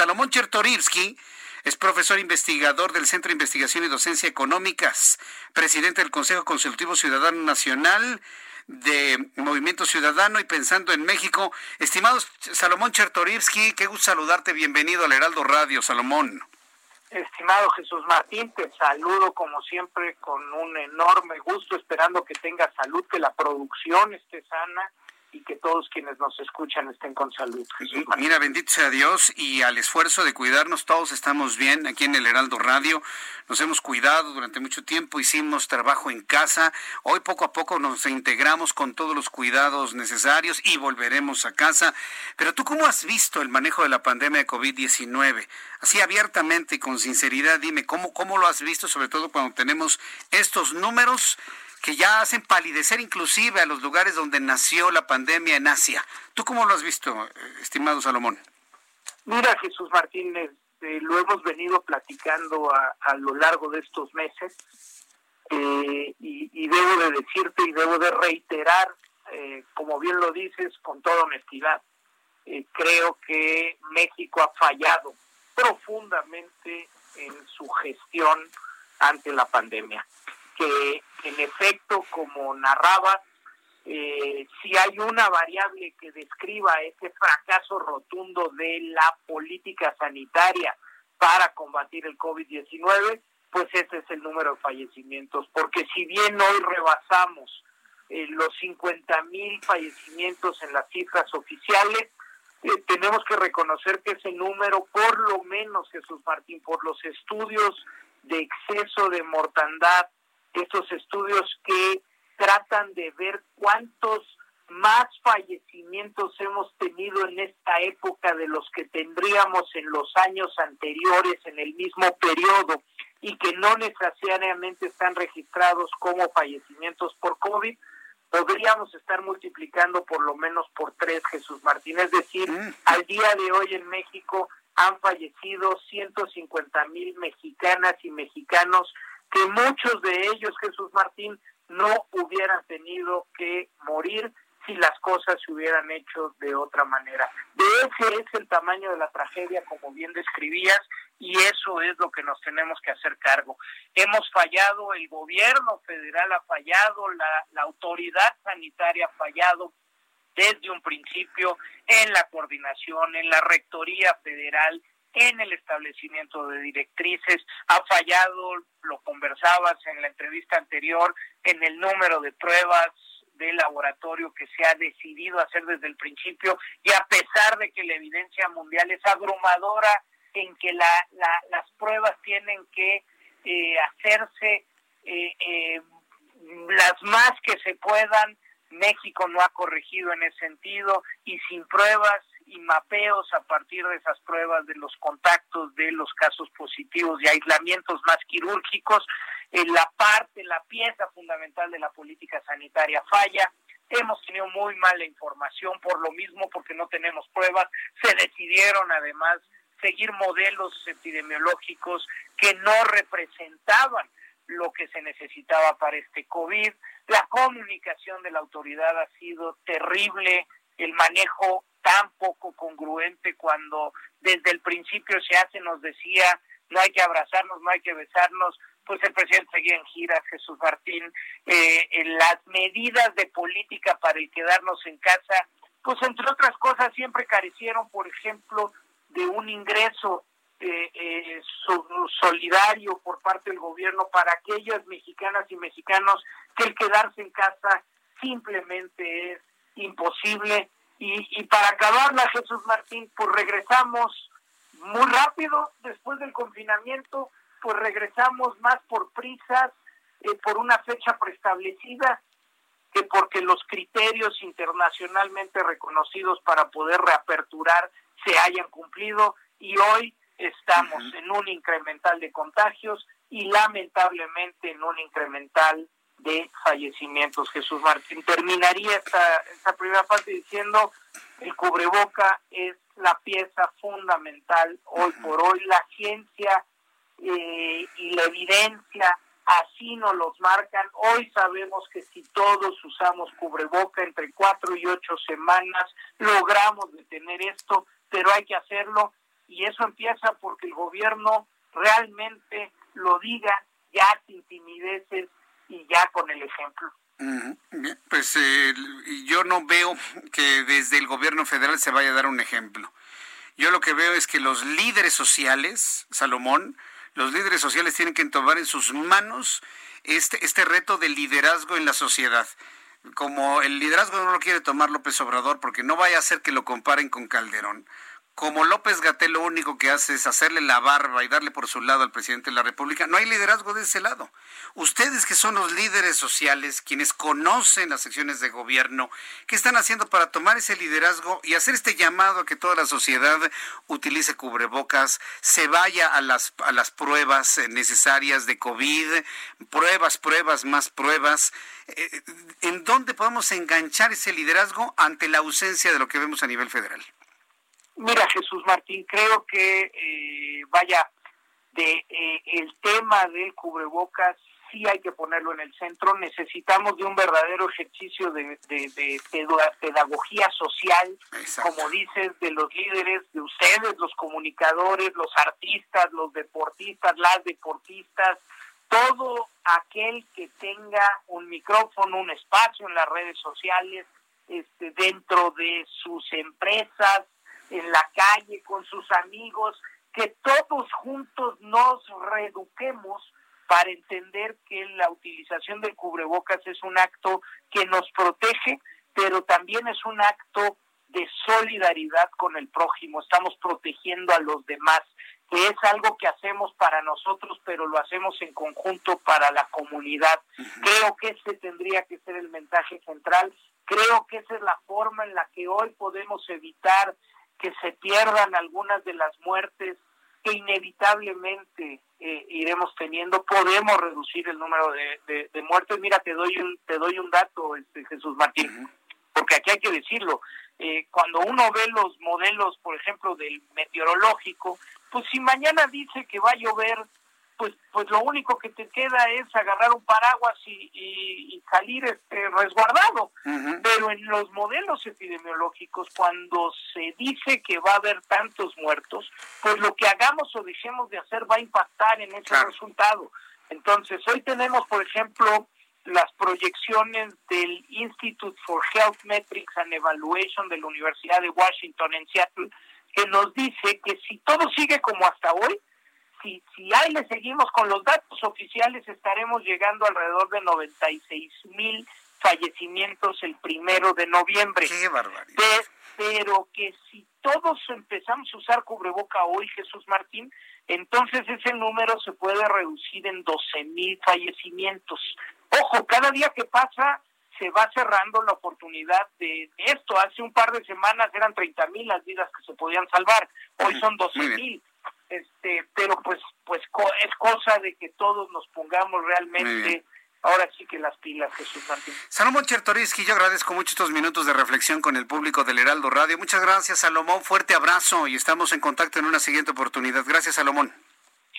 Salomón Chertorivsky es profesor investigador del Centro de Investigación y Docencia Económicas, presidente del Consejo Consultivo Ciudadano Nacional de Movimiento Ciudadano y Pensando en México. Estimados Salomón Chertorivsky, qué gusto saludarte. Bienvenido al Heraldo Radio, Salomón. Estimado Jesús Martín, te saludo como siempre con un enorme gusto, esperando que tengas salud, que la producción esté sana y que todos quienes nos escuchan estén con salud. Mira, bendito sea Dios y al esfuerzo de cuidarnos, todos estamos bien aquí en el Heraldo Radio. Nos hemos cuidado durante mucho tiempo, hicimos trabajo en casa. Hoy poco a poco nos integramos con todos los cuidados necesarios y volveremos a casa. Pero tú, ¿cómo has visto el manejo de la pandemia de COVID-19? Así abiertamente y con sinceridad, dime, ¿cómo, ¿cómo lo has visto, sobre todo cuando tenemos estos números? Que ya hacen palidecer inclusive a los lugares donde nació la pandemia en Asia. ¿Tú cómo lo has visto, eh, estimado Salomón? Mira, Jesús Martínez, eh, lo hemos venido platicando a, lo largo de estos meses eh, y, debo de decirte y debo de reiterar, como bien lo dices, con toda honestidad, creo que México ha fallado profundamente en su gestión ante la pandemia que en efecto, como narraba, eh, si hay una variable que describa ese fracaso rotundo de la política sanitaria para combatir el COVID-19, pues ese es el número de fallecimientos, porque si bien hoy rebasamos eh, los 50 mil fallecimientos en las cifras oficiales, eh, tenemos que reconocer que ese número, por lo menos Jesús Martín, por los estudios de exceso de mortandad estos estudios que tratan de ver cuántos más fallecimientos hemos tenido en esta época de los que tendríamos en los años anteriores en el mismo periodo y que no necesariamente están registrados como fallecimientos por COVID, podríamos estar multiplicando por lo menos por tres, Jesús Martín. Es decir, mm. al día de hoy en México han fallecido 150 mil mexicanas y mexicanos que muchos de ellos, Jesús Martín, no hubieran tenido que morir si las cosas se hubieran hecho de otra manera. De ese es el tamaño de la tragedia, como bien describías, y eso es lo que nos tenemos que hacer cargo. Hemos fallado, el gobierno federal ha fallado, la, la autoridad sanitaria ha fallado desde un principio en la coordinación, en la rectoría federal, en el establecimiento de directrices, ha fallado, lo conversabas en la entrevista anterior, en el número de pruebas de laboratorio que se ha decidido hacer desde el principio y a pesar de que la evidencia mundial es abrumadora en que la, las pruebas tienen que eh, hacerse eh, eh, las más que se puedan, México no ha corregido en ese sentido y sin pruebas y mapeos a partir de esas pruebas de los contactos de los casos positivos y aislamientos más quirúrgicos, en la parte, la pieza fundamental de la política sanitaria falla. Hemos tenido muy mala información por lo mismo, porque no tenemos pruebas. Se decidieron además seguir modelos epidemiológicos que no representaban lo que se necesitaba para este COVID. La comunicación de la autoridad ha sido terrible, el manejo tan poco congruente cuando desde el principio se hace, nos decía, no hay que abrazarnos, no hay que besarnos, pues el presidente seguía en gira, Jesús Martín, eh, las medidas de política para el quedarnos en casa, pues entre otras cosas siempre carecieron, por ejemplo, de un ingreso eh, eh, solidario por parte del gobierno para aquellas mexicanas y mexicanos que el quedarse en casa simplemente es imposible y, para acabarla, Jesús Martín, pues regresamos muy rápido después del confinamiento, pues regresamos más por prisas, eh, por una fecha preestablecida, que porque los criterios internacionalmente reconocidos para poder reaperturar se hayan cumplido y hoy estamos en un incremental de contagios y lamentablemente en un incremental de fallecimientos. Jesús Martín. Terminaría esta, esta primera parte diciendo el cubreboca es la pieza fundamental hoy por hoy. La ciencia eh, y la evidencia así nos los marcan. Hoy sabemos que si todos usamos cubreboca entre cuatro y ocho semanas, logramos detener esto, pero hay que hacerlo y eso empieza porque el gobierno realmente lo diga ya sin timideces y ya con el ejemplo. pues eh, yo no veo que desde el gobierno federal se vaya a dar un ejemplo. Yo lo que veo es que los líderes sociales, Salomón, los líderes sociales tienen que tomar en sus manos este, este reto de liderazgo en la sociedad. Como el liderazgo no lo quiere tomar López Obrador porque no vaya a ser que lo comparen con Calderón como López Gatel lo único que hace es hacerle la barba y darle por su lado al presidente de la República, no hay liderazgo de ese lado. Ustedes que son los líderes sociales, quienes conocen las secciones de gobierno, ¿qué están haciendo para tomar ese liderazgo y hacer este llamado a que toda la sociedad utilice cubrebocas, se vaya a las, a las pruebas necesarias de COVID, pruebas, pruebas, más pruebas? Eh, ¿En dónde podemos enganchar ese liderazgo ante la ausencia de lo que vemos a nivel federal? Mira, Jesús Martín, creo que, eh, vaya, de eh, el tema del cubrebocas sí hay que ponerlo en el centro. Necesitamos de un verdadero ejercicio de, de, pedagogía social, como dices, de los líderes, de ustedes, los comunicadores, los artistas, los deportistas, las deportistas, todo aquel que tenga un micrófono, un espacio en las redes sociales, este, dentro de sus empresas, en la calle, con sus amigos, que todos juntos nos reeduquemos para entender que la utilización del cubrebocas es un acto que nos protege, pero también es un acto de solidaridad con el prójimo. Estamos protegiendo a los demás, que es algo que hacemos para nosotros, pero lo hacemos en conjunto para la comunidad. Creo que ese tendría que ser el mensaje central. Creo que esa es la forma en la que hoy podemos evitar que se pierdan algunas de las muertes que inevitablemente eh, iremos teniendo, podemos reducir el número de, muertes. Mira, te doy un, te doy un dato, este, Jesús Martín, porque aquí hay que decirlo. Eh, cuando uno ve los modelos, por ejemplo, del meteorológico, pues si mañana dice que va a llover pues pues lo único que te queda es agarrar un paraguas y, salir este, resguardado. Pero en los modelos epidemiológicos, cuando se dice que va a haber tantos muertos, pues lo que hagamos o dejemos de hacer va a impactar en ese resultado. Entonces, hoy tenemos, por ejemplo, las proyecciones del Institute for Health Metrics and Evaluation de la Universidad de Washington en Seattle, que nos dice que si todo sigue como hasta hoy, si, si ahí le seguimos con los datos oficiales, estaremos llegando alrededor de 96 mil fallecimientos el primero de noviembre. ¡Qué barbaridad! pero que si todos empezamos a usar cubreboca hoy, Jesús Martín, entonces ese número se puede reducir en 12 mil fallecimientos. Ojo, cada día que pasa se va cerrando la oportunidad de, esto. Hace un par de semanas eran 30 mil las vidas que se podían salvar, hoy son 12 mil este pero pues pues es cosa de que todos nos pongamos realmente ahora sí que las pilas Jesús Martín Salomón Chertoriski yo agradezco mucho estos minutos de reflexión con el público del Heraldo Radio muchas gracias Salomón fuerte abrazo y estamos en contacto en una siguiente oportunidad gracias Salomón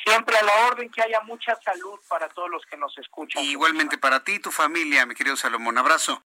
Siempre a la orden, que haya mucha salud para todos los que nos escuchan. igualmente para ti y tu familia, mi querido Salomón. Abrazo.